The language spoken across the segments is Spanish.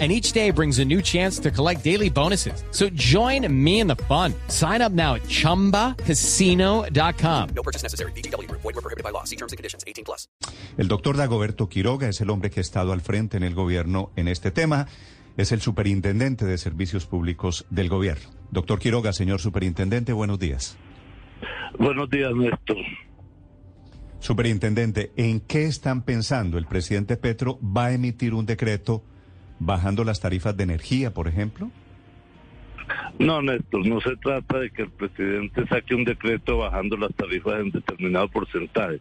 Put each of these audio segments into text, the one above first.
And each day brings a new chance to collect daily bonuses. So join me in the fun. Sign up now at chumbacasino.com. No purchase necessary. BGW. Void were prohibited by law. See terms and conditions. 18 plus. El doctor Dagoberto Quiroga es el hombre que ha estado al frente en el gobierno en este tema. Es el superintendente de servicios públicos del gobierno. Doctor Quiroga, señor superintendente, buenos días. Buenos días, Néstor. Superintendente, ¿en qué están pensando? ¿El presidente Petro va a emitir un decreto bajando las tarifas de energía, por ejemplo? No, Néstor, no se trata de que el presidente saque un decreto bajando las tarifas en determinado porcentaje.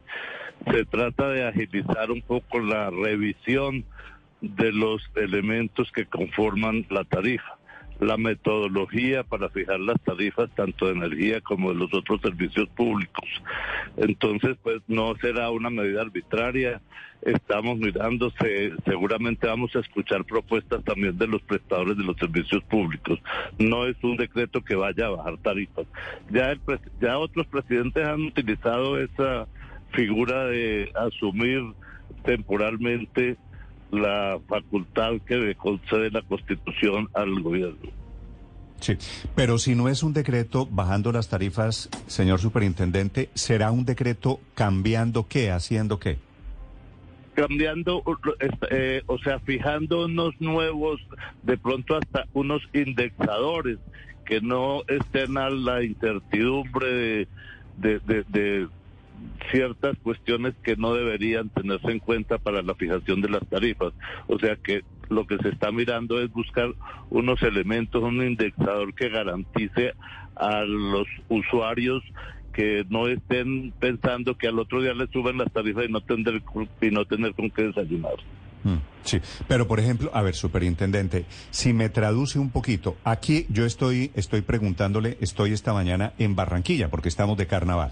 Se trata de agilizar un poco la revisión de los elementos que conforman la tarifa, la metodología para fijar las tarifas tanto de energía como de los otros servicios públicos. Entonces, pues no será una medida arbitraria. Estamos mirando, se- seguramente vamos a escuchar propuestas también de los prestadores de los servicios públicos. No es un decreto que vaya a bajar tarifas. Ya, el ya otros presidentes han utilizado esa figura de asumir temporalmente la facultad que le concede la Constitución al gobierno. Sí, pero si no es un decreto bajando las tarifas, señor superintendente, ¿será un decreto cambiando qué, haciendo qué? cambiando, eh, o sea, fijando unos nuevos, de pronto hasta unos indexadores que no estén a la incertidumbre de, de, de- de ciertas cuestiones que no deberían tenerse en cuenta para la fijación de las tarifas. O sea que lo que se está mirando es buscar unos elementos, un indexador que garantice a los usuarios que no estén pensando que al otro día les suben las tarifas y no tener, y no tener con qué desayunar. Mm, Sí, pero por ejemplo, a ver, superintendente, si me traduce un poquito, aquí yo estoy, estoy preguntándole, estoy esta mañana en Barranquilla, porque estamos de carnaval.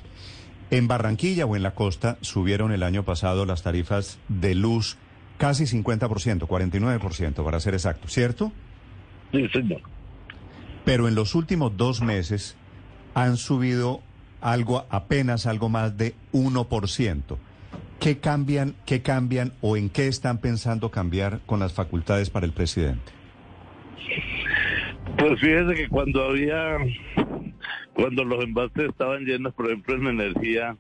En Barranquilla o en la costa subieron el año pasado las tarifas de luz casi 50%, 49% para ser exacto, ¿cierto? Sí, señor. Pero en los últimos dos meses han subido algo, apenas algo más de 1%. ¿Qué cambian, qué cambian o en qué están pensando cambiar con las facultades para el presidente? Pues fíjese que cuando había, cuando los envases estaban llenos, por ejemplo, en energía,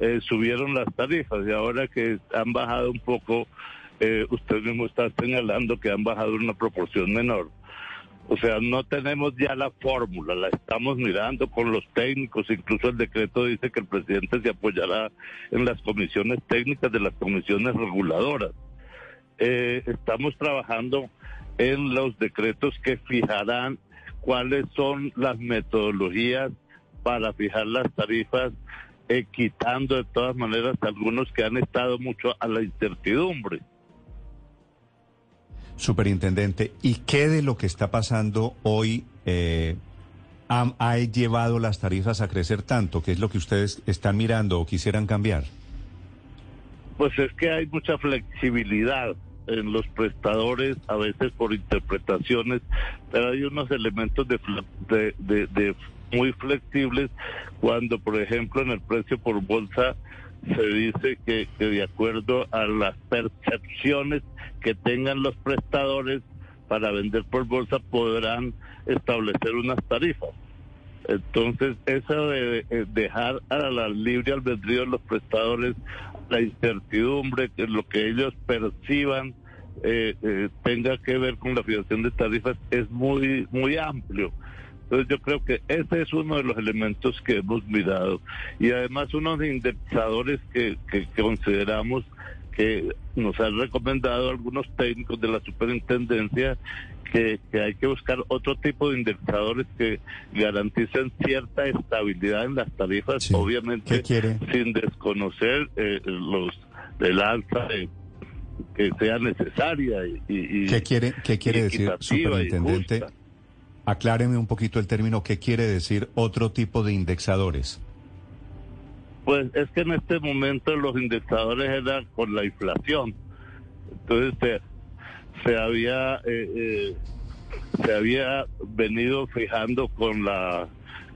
eh, subieron las tarifas y ahora que han bajado un poco, eh, usted mismo está señalando que han bajado una proporción menor. O sea, no tenemos ya la fórmula, la estamos mirando con los técnicos, incluso el decreto dice que el presidente se apoyará en las comisiones técnicas de las comisiones reguladoras. Eh, estamos trabajando en los decretos que fijarán cuáles son las metodologías para fijar las tarifas, eh, quitando de todas maneras algunos que han estado mucho a la incertidumbre. Superintendente, ¿y qué de lo que está pasando hoy eh, ha, ha llevado las tarifas a crecer tanto? ¿Qué es lo que ustedes están mirando o quisieran cambiar? Pues es que hay mucha flexibilidad en los prestadores, a veces por interpretaciones, pero hay unos elementos de, de, de- de muy flexibles cuando, por ejemplo, en el precio por bolsa se dice que, que de acuerdo a las percepciones que tengan los prestadores para vender por bolsa podrán establecer unas tarifas. Entonces, eso de dejar a la libre albedrío de los prestadores la incertidumbre, que lo que ellos perciban eh, eh, tenga que ver con la fijación de tarifas es muy, muy amplio. Entonces yo creo que ese es uno de los elementos que hemos mirado. Y además unos indexadores que, que consideramos que nos han recomendado algunos técnicos de la superintendencia que, que hay que buscar otro tipo de indexadores que garanticen cierta estabilidad en las tarifas, Sí. obviamente sin desconocer eh, los del alza de- que sea necesaria y, y- ¿Qué quiere, qué quiere decir, superintendente? Acláreme un poquito el término, ¿qué quiere decir otro tipo de indexadores? Pues es que en este momento los indexadores eran con la inflación. Entonces se, se había eh, eh, se había venido fijando con la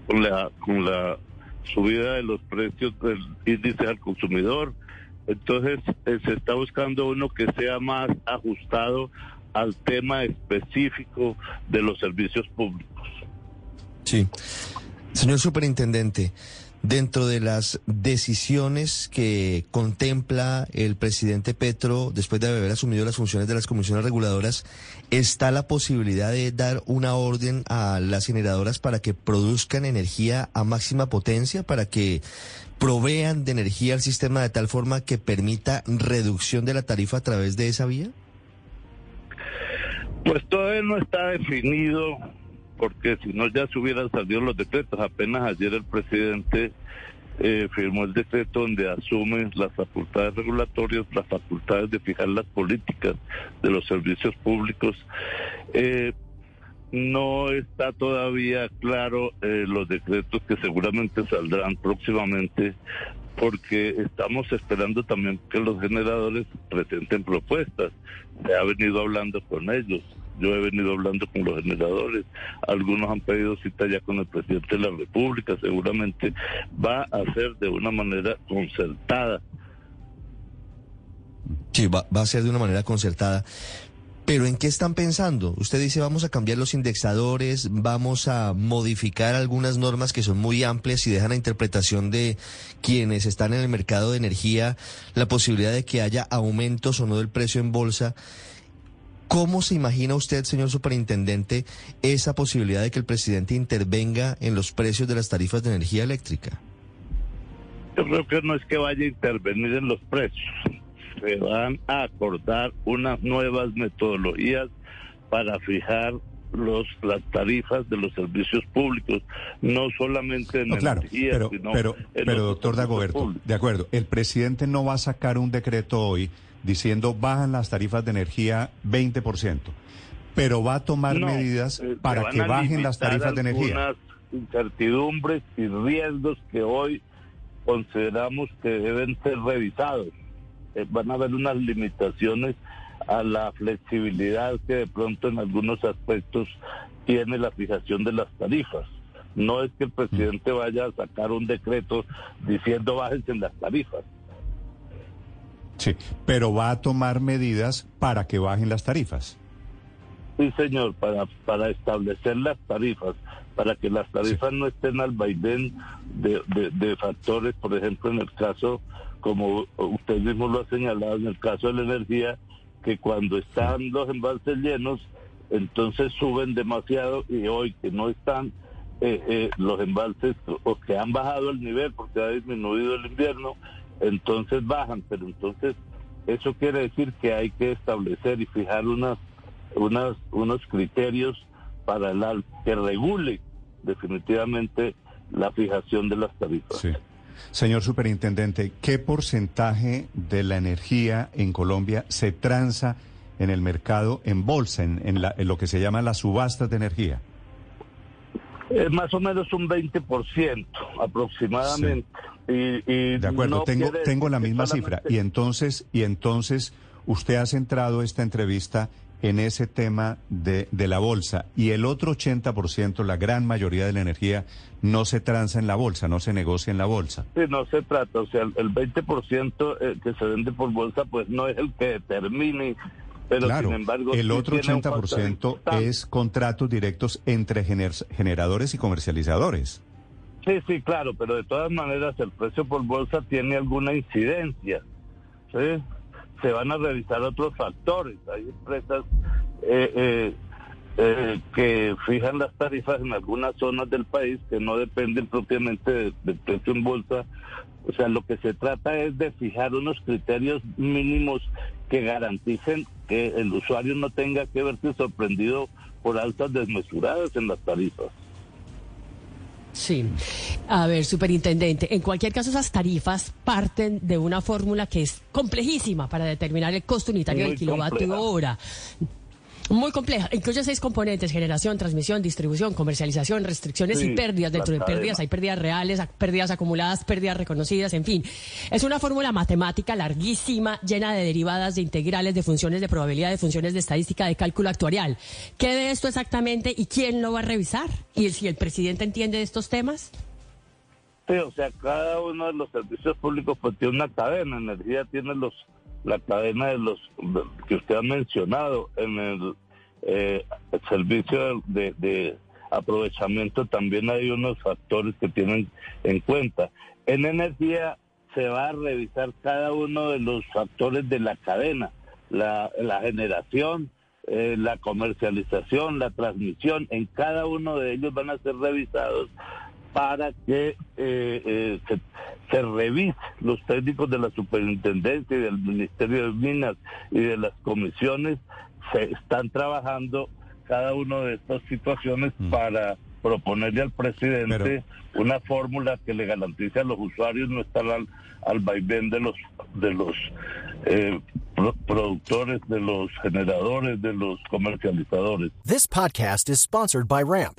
con la con la subida de los precios del índice al consumidor. Entonces eh, se está buscando uno que sea más ajustado al tema específico de los servicios públicos. Sí. Señor Superintendente, dentro de las decisiones que contempla el presidente Petro después de haber asumido las funciones de las comisiones reguladoras, ¿está la posibilidad de dar una orden a las generadoras para que produzcan energía a máxima potencia, para que provean de energía al sistema de tal forma que permita reducción de la tarifa a través de esa vía? Pues todavía no está definido, porque si no ya se hubieran salido los decretos. Apenas ayer el presidente eh, firmó el decreto donde asume las facultades regulatorias, las facultades de fijar las políticas de los servicios públicos. Eh, no está todavía claro eh, los decretos que seguramente saldrán próximamente porque estamos esperando también que los generadores presenten propuestas. Se ha venido hablando con ellos. Yo he venido hablando con los generadores. Algunos han pedido cita ya con el presidente de la República. Seguramente va a ser de una manera concertada. Sí, va, va a ser de una manera concertada. Pero ¿en qué están pensando? Usted dice vamos a cambiar los indexadores, vamos a modificar algunas normas que son muy amplias y dejan a interpretación de quienes están en el mercado de energía la posibilidad de que haya aumentos o no del precio en bolsa. ¿Cómo se imagina usted, señor superintendente, esa posibilidad de que el presidente intervenga en los precios de las tarifas de energía eléctrica? Yo creo que no es que vaya a intervenir en los precios se van a acordar unas nuevas metodologías para fijar los las tarifas de los servicios públicos, no solamente en No, claro, energía, pero, sino pero, en pero los doctor Dagoberto, públicos. de acuerdo, el presidente no va a sacar un decreto hoy diciendo bajan las tarifas de energía 20%, pero va a tomar No, medidas eh, para que bajen las tarifas de energía. incertidumbres y riesgos que hoy consideramos que deben ser revisados. Eh, van a haber unas limitaciones a la flexibilidad que de pronto en algunos aspectos tiene la fijación de las tarifas. No es que el presidente vaya a sacar un decreto diciendo bájense en las tarifas. Sí, pero va a tomar medidas para que bajen las tarifas. Sí, señor, para, para establecer las tarifas, para que las tarifas no estén al vaivén de, de, de factores, por ejemplo, en el caso, como usted mismo lo ha señalado, en el caso de la energía, que cuando están los embalses llenos, entonces suben demasiado y hoy que no están eh, eh, los embalses o que han bajado el nivel porque ha disminuido el invierno, entonces bajan, pero entonces eso quiere decir que hay que establecer y fijar unas unas, unos criterios para el al- que regule definitivamente la fijación de las tarifas. Sí. Señor superintendente, ¿qué porcentaje de la energía en Colombia se transa en el mercado en bolsa, en la- en lo que se llama las subastas de energía? Más o menos un 20% aproximadamente. Y, y De acuerdo, no tengo, tengo la misma cifra. Y entonces, y entonces usted ha centrado esta entrevista en ese tema de, de la bolsa. Y el otro 80%, la gran mayoría de la energía, no se transa en la bolsa, no se negocia en la bolsa. Sí, no se trata, o sea, el, el 20% eh, que se vende por bolsa, pues no es el que determine, pero claro, sin embargo... el otro tiene un factor 80% importante. es contratos directos entre gener- generadores y comercializadores. Sí, sí, claro, pero de todas maneras el precio por bolsa tiene alguna incidencia. ¿sí? Se van a revisar otros factores. Hay empresas eh, eh, eh, que fijan las tarifas en algunas zonas del país que no dependen propiamente de- del precio en bolsa. O sea, lo que se trata es de fijar unos criterios mínimos que garanticen que el usuario no tenga que verse sorprendido por altas desmesuradas en las tarifas. Sí. A ver, superintendente, en cualquier caso esas tarifas parten de una fórmula que es complejísima para determinar el costo unitario Muy del kilovatio compleja. hora. Muy compleja. Incluye seis componentes: generación, transmisión, distribución, comercialización, restricciones y pérdidas. Dentro de pérdidas hay pérdidas reales, pérdidas acumuladas, pérdidas reconocidas, en fin. Es una fórmula matemática larguísima, llena de derivadas, de integrales, de funciones de probabilidad, de funciones de estadística, de cálculo actuarial. ¿Qué de esto exactamente y quién lo va a revisar? ¿Y si el presidente entiende de estos temas? Sí, o sea, cada uno de los servicios públicos pues tiene una cadena. Energía tiene los la cadena de los que usted ha mencionado. En el, eh, servicio de, de aprovechamiento también hay unos factores que tienen en cuenta. En energía se va a revisar cada uno de los factores de la cadena, la, la generación, eh, la comercialización, la transmisión, en cada uno de ellos van a ser revisados para que eh, eh, se, se revise los técnicos de la superintendencia y del Ministerio de Minas y de las comisiones se están trabajando cada una de estas situaciones para proponerle al presidente una fórmula que le garantice a los usuarios no estar al, al vaivén de los de los eh, pro- productores, de los generadores, de los comercializadores. This podcast is sponsored by Ramp.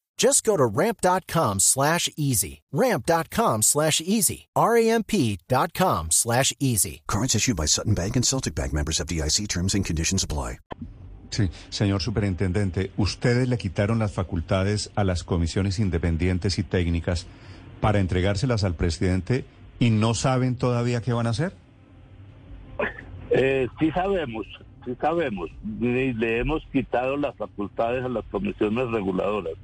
Just go to ramp.com slash easy. Ramp.com slash easy. R-A-M-P dot com slash easy. Cards issued by Sutton Bank and Celtic Bank members of DIC terms and conditions apply. Sí, señor superintendente, ustedes le quitaron las facultades a las comisiones independientes y técnicas para entregárselas al presidente y no saben todavía qué van a hacer. Eh, sí sabemos, sí sabemos, y le hemos quitado las facultades a las comisiones reguladoras.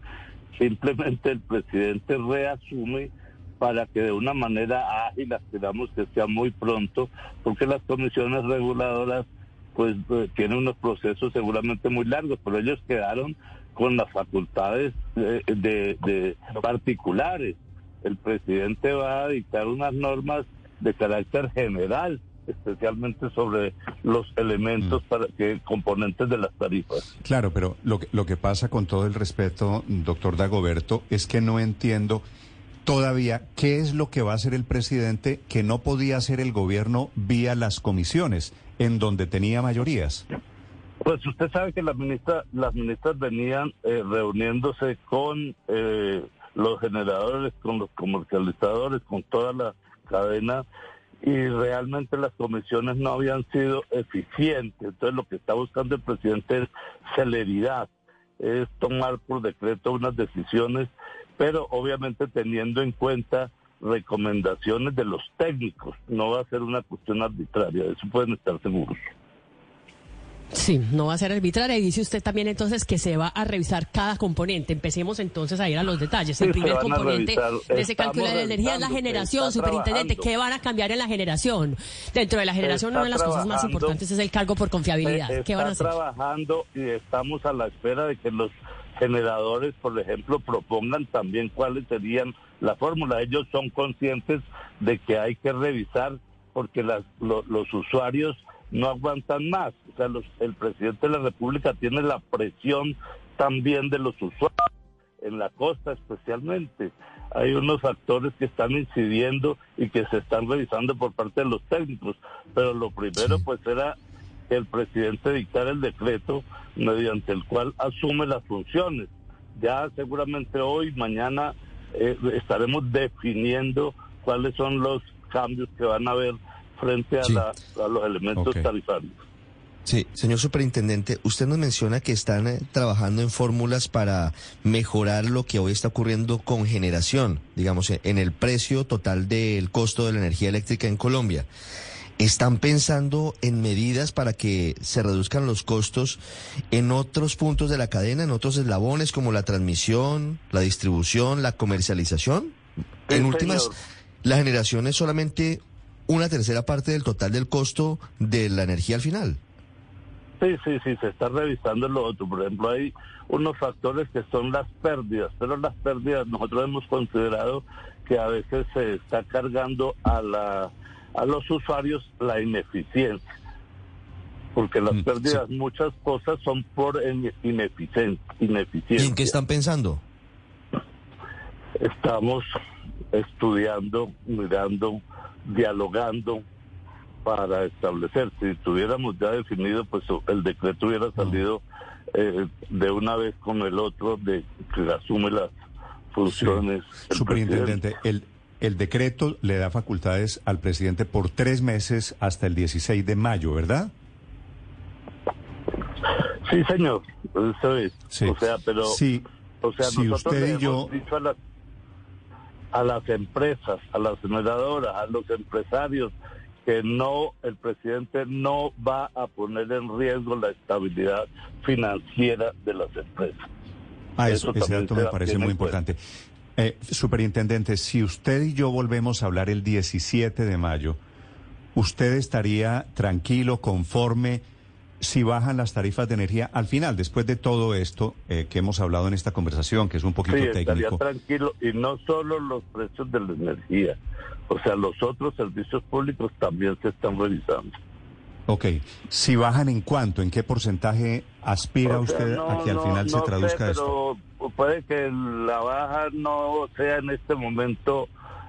Simplemente el presidente reasume para que de una manera ágil, esperamos que sea muy pronto, porque las comisiones reguladoras pues eh, tienen unos procesos seguramente muy largos, pero ellos quedaron con las facultades eh, de, de particulares. El presidente va a dictar unas normas de carácter general especialmente sobre los elementos para que componentes de las tarifas. Claro, pero lo que, lo que pasa con todo el respeto, doctor Dagoberto, es que no entiendo todavía qué es lo que va a hacer el presidente que no podía hacer el gobierno vía las comisiones, en donde tenía mayorías. Pues usted sabe que las ministras, las ministras venían eh, reuniéndose con eh, los generadores, con los comercializadores, con toda la cadena y realmente las comisiones no habían sido eficientes. Entonces lo que está buscando el presidente es celeridad, es tomar por decreto unas decisiones, pero obviamente teniendo en cuenta recomendaciones de los técnicos. No va a ser una cuestión arbitraria, de eso pueden estar seguros. Sí, no va a ser arbitraria. Y dice usted también entonces que se va a revisar cada componente. Empecemos entonces a ir a los detalles. El primer componente de ese cálculo de la energía es la generación, superintendente. trabajando. ¿Qué van a cambiar en la generación? Dentro de la generación, Está una de las cosas más importantes es el cargo por confiabilidad. Eh, ¿Qué van a hacer? trabajando y estamos a la espera de que los generadores, por ejemplo, propongan también cuáles serían la fórmula. Ellos son conscientes de que hay que revisar porque las, lo- los usuarios no aguantan más. O sea, los- el presidente de la República tiene la presión también de los usuarios, en la costa especialmente. Hay unos factores que están incidiendo y que se están revisando por parte de los técnicos. Pero lo primero, pues, era que el presidente dictara el decreto mediante el cual asume las funciones. Ya seguramente hoy, mañana, eh, estaremos definiendo cuáles son los cambios que van a haber frente a, Sí. la- a los elementos Ok. tarifarios. Sí, señor superintendente, usted nos menciona que están eh, trabajando en fórmulas para mejorar lo que hoy está ocurriendo con generación, digamos, en el precio total del costo de la energía eléctrica en Colombia. ¿Están pensando en medidas para que se reduzcan los costos en otros puntos de la cadena, en otros eslabones como la transmisión, la distribución, la comercialización? Sí, en últimas, señor. la generación es solamente una tercera parte del total del costo de la energía al final. Sí, sí, sí, se está revisando lo otro. Por ejemplo, hay unos factores que son las pérdidas, pero las pérdidas nosotros hemos considerado que a veces se está cargando a la a los usuarios la ineficiencia. Porque las Mm, pérdidas, muchas cosas son por in- ineficien- ¿Y ineficiencia. en qué están pensando? Estamos estudiando, mirando, dialogando para establecer. Si tuviéramos ya definido, pues el decreto hubiera salido eh, de una vez con el otro de que asume las funciones. el Superintendente, el, el decreto le da facultades al presidente por tres meses hasta el 16 de mayo, ¿verdad? Sí, señor, eso es. Sí. O sea, pero, Sí. o sea, Si nosotros usted le y hemos yo- dicho a las, a las empresas, a las generadoras, a los empresarios, que no, el presidente no va a poner en riesgo la estabilidad financiera de las empresas. Ah, eso, Eso ese dato me parece muy importante. Eh, superintendente, si usted y yo volvemos a hablar el 17 de mayo, ¿usted estaría tranquilo, conforme, si bajan las tarifas de energía al final, después de todo esto eh, que hemos hablado en esta conversación, que es un poquito Sí, estaría técnico? tranquilo y no solo los precios de la energía, o sea, los otros servicios públicos también se están revisando. Ok, si bajan en cuánto, en qué porcentaje aspira O sea, usted no- a que al no- final se no sé, traduzca esto? pero puede que la baja no sea en este momento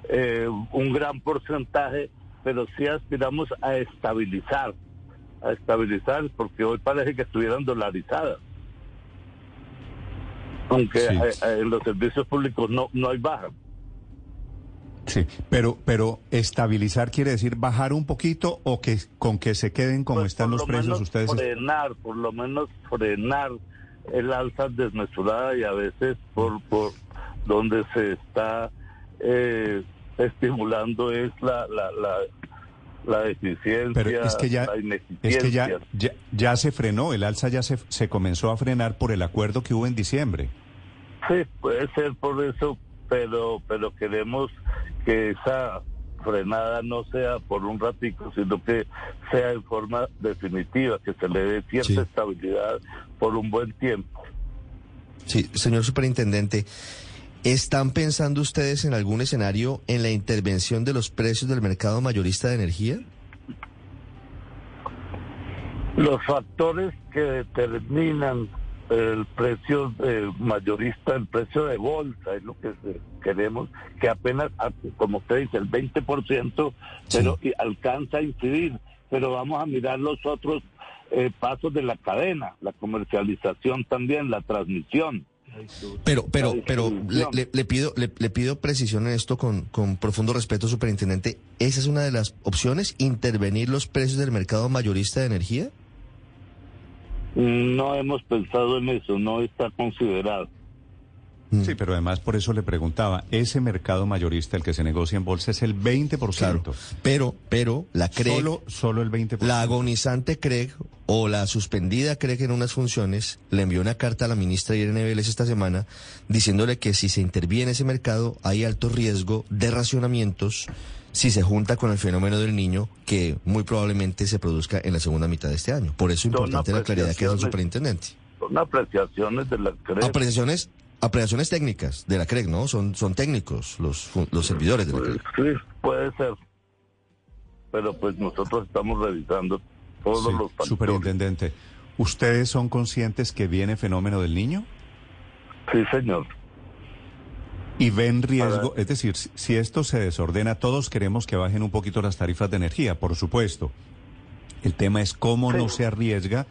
eh, un gran porcentaje, pero sí aspiramos a estabilizar, a estabilizar, porque hoy parece que estuvieran dolarizadas. Aunque Sí. eh, eh, en los servicios públicos no, no hay baja. Sí, pero, pero estabilizar quiere decir bajar un poquito o que con que se queden como Pues, están los lo precios ustedes. frenar, por lo menos frenar el alza desmesurada y a veces por, por donde se está eh, estimulando es la, la, la, la deficiencia, Pero es que ya, la es que ya, ya, ya se frenó, el alza ya se, se comenzó a frenar por el acuerdo que hubo en diciembre. Sí, puede ser por eso, pero, pero queremos que esa frenada no sea por un ratico, sino que sea en forma definitiva, que se le dé cierta Sí. estabilidad por un buen tiempo. Sí, señor superintendente, ¿están pensando ustedes en algún escenario en la intervención de los precios del mercado mayorista de energía? Los factores que determinan el precio eh, mayorista, el precio de bolsa, es lo que queremos, que apenas, a- como usted dice, el 20%, pero alcanza a incidir. Pero vamos a mirar los otros eh, pasos de la cadena, la comercialización también, la transmisión. Pero, pero, pero le, distribución. le- le pido, le, le pido precisión en esto con, con profundo respeto, superintendente. ¿Esa es una de las opciones? ¿Intervenir los precios del mercado mayorista de energía? No hemos pensado en eso, no está considerado. Mm. Sí, pero además por eso le preguntaba, ese mercado mayorista, el que se negocia en bolsa, es el 20%. Claro. Pero, pero, la CREG, Solo, solo el 20%. la agonizante CREG o la suspendida CREG en unas funciones le envió una carta a la ministra Irene Vélez esta semana diciéndole que si se interviene en ese mercado hay alto riesgo de racionamientos si se junta con el fenómeno del niño que muy probablemente se produzca en la segunda mitad de este año. Por eso es importante la claridad que hace el superintendente. Son apreciaciones de la CRE. Apreciaciones, apreciaciones técnicas de la CREG, ¿no? Son, son técnicos los, los servidores de la Pues, CREG. sí, puede ser. Pero pues nosotros estamos revisando todos Sí, los factores. superintendente, ¿ustedes son conscientes que viene fenómeno del niño? Sí, señor. Y ven riesgo, es decir, si- esto se desordena, todos queremos que bajen un poquito las tarifas de energía, por supuesto. El tema es cómo no se arriesga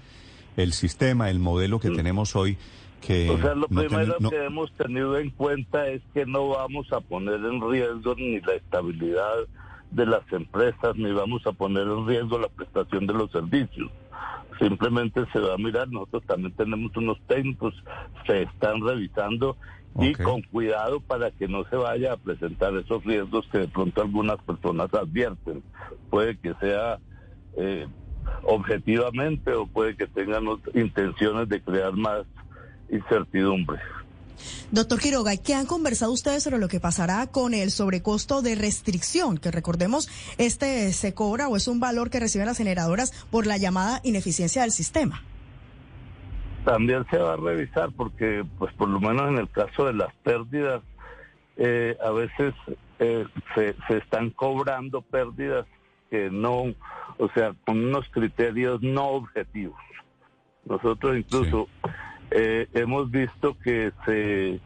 el sistema, el modelo que tenemos hoy, que O sea, lo no ten- primero no- que hemos tenido en cuenta es que no vamos a poner en riesgo ni la estabilidad de las empresas, ni vamos a poner en riesgo la prestación de los servicios. Simplemente se va a mirar, nosotros también tenemos unos técnicos, se están revisando y con cuidado para que no se vaya a presentar esos riesgos que de pronto algunas personas advierten. Puede que sea eh, objetivamente o puede que tengan intenciones de crear más incertidumbre. Doctor Quiroga, ¿qué han conversado ustedes sobre lo que pasará con el sobrecosto de restricción? Que recordemos, este se cobra o es un valor que reciben las generadoras por la llamada ineficiencia del sistema. También se va a revisar porque, pues por lo menos en el caso de las pérdidas, eh, a veces eh, se, se están cobrando pérdidas que no, o sea, con unos criterios no objetivos. Nosotros incluso eh, hemos visto que se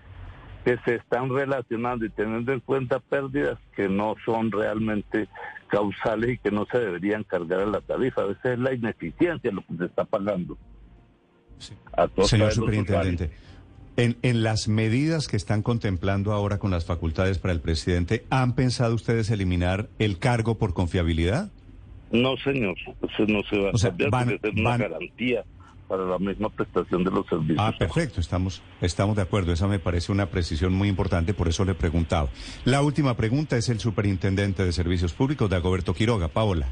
que se están relacionando y teniendo en cuenta pérdidas que no son realmente causales y que no se deberían cargar a la tarifa. A veces es la ineficiencia lo que se está pagando. A costa de Señor superintendente, usuarios. en, en las medidas que están contemplando ahora con las facultades para el presidente, ¿han pensado ustedes eliminar el cargo por confiabilidad? No, señor, eso no se va a O sea, cambiar van- es una van- garantía para la misma prestación de los servicios. Ah, perfecto, estamos, estamos de acuerdo. Esa me parece una precisión muy importante, por eso le preguntaba. La última pregunta es el superintendente de Servicios Públicos, Dagoberto Quiroga. Paola.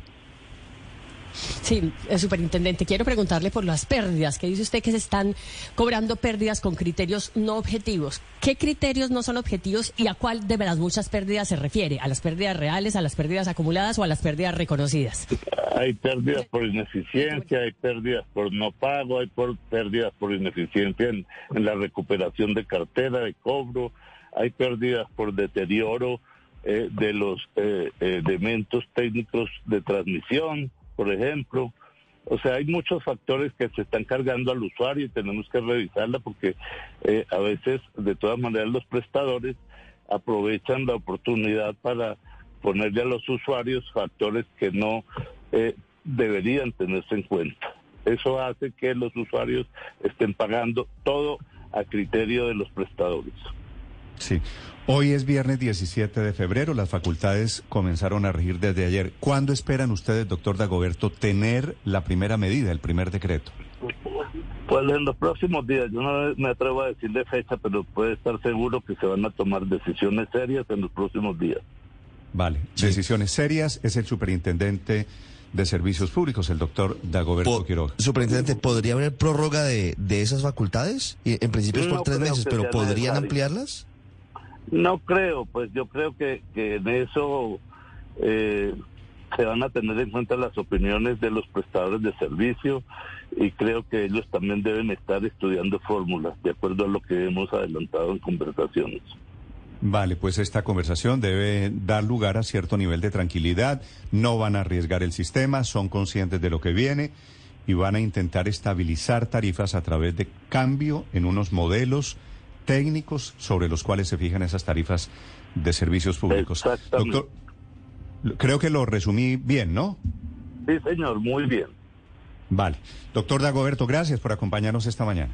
Sí, eh, superintendente, quiero preguntarle por las pérdidas, que dice usted que se están cobrando pérdidas con criterios no objetivos. ¿Qué criterios no son objetivos y a cuál de las muchas pérdidas se refiere? ¿A las pérdidas reales, a las pérdidas acumuladas o a las pérdidas reconocidas? Hay pérdidas por ineficiencia, hay pérdidas por no pago, hay por pérdidas por ineficiencia en, la recuperación de cartera, de cobro, hay pérdidas por deterioro eh, de los eh, eh, elementos técnicos de transmisión, por ejemplo. O sea, hay muchos factores que se están cargando al usuario y tenemos que revisarla porque eh, a veces, de todas maneras, los prestadores aprovechan la oportunidad para ponerle a los usuarios factores que no eh, deberían tenerse en cuenta. Eso hace que los usuarios estén pagando todo a criterio de los prestadores. Sí. Hoy es viernes 17 de febrero, las facultades comenzaron a regir desde ayer. ¿Cuándo esperan ustedes, doctor Dagoberto, tener la primera medida, el primer decreto? Pues en los próximos días, yo no me atrevo a decirle fecha, pero puede estar seguro que se van a tomar decisiones serias en los próximos días. Vale. Decisiones serias es el superintendente de Servicios Públicos, el doctor Dagoberto Po- Quiroga. Superintendente, ¿podría haber prórroga de, de esas facultades? Y en principio es por No tres meses, pero ¿podrían necesario. ampliarlas? No creo, pues yo creo que, en eso eh, se van a tener en cuenta las opiniones de los prestadores de servicio y creo que ellos también deben estar estudiando fórmulas de acuerdo a lo que hemos adelantado en conversaciones. Vale, pues esta conversación debe dar lugar a cierto nivel de tranquilidad. No van a arriesgar el sistema, son conscientes de lo que viene y van a intentar estabilizar tarifas a través de cambio en unos modelos técnicos sobre los cuales se fijan esas tarifas de servicios públicos. Doctor, creo que lo resumí bien, ¿no? Sí, señor, muy bien. Vale. Doctor Dagoberto, gracias por acompañarnos esta mañana.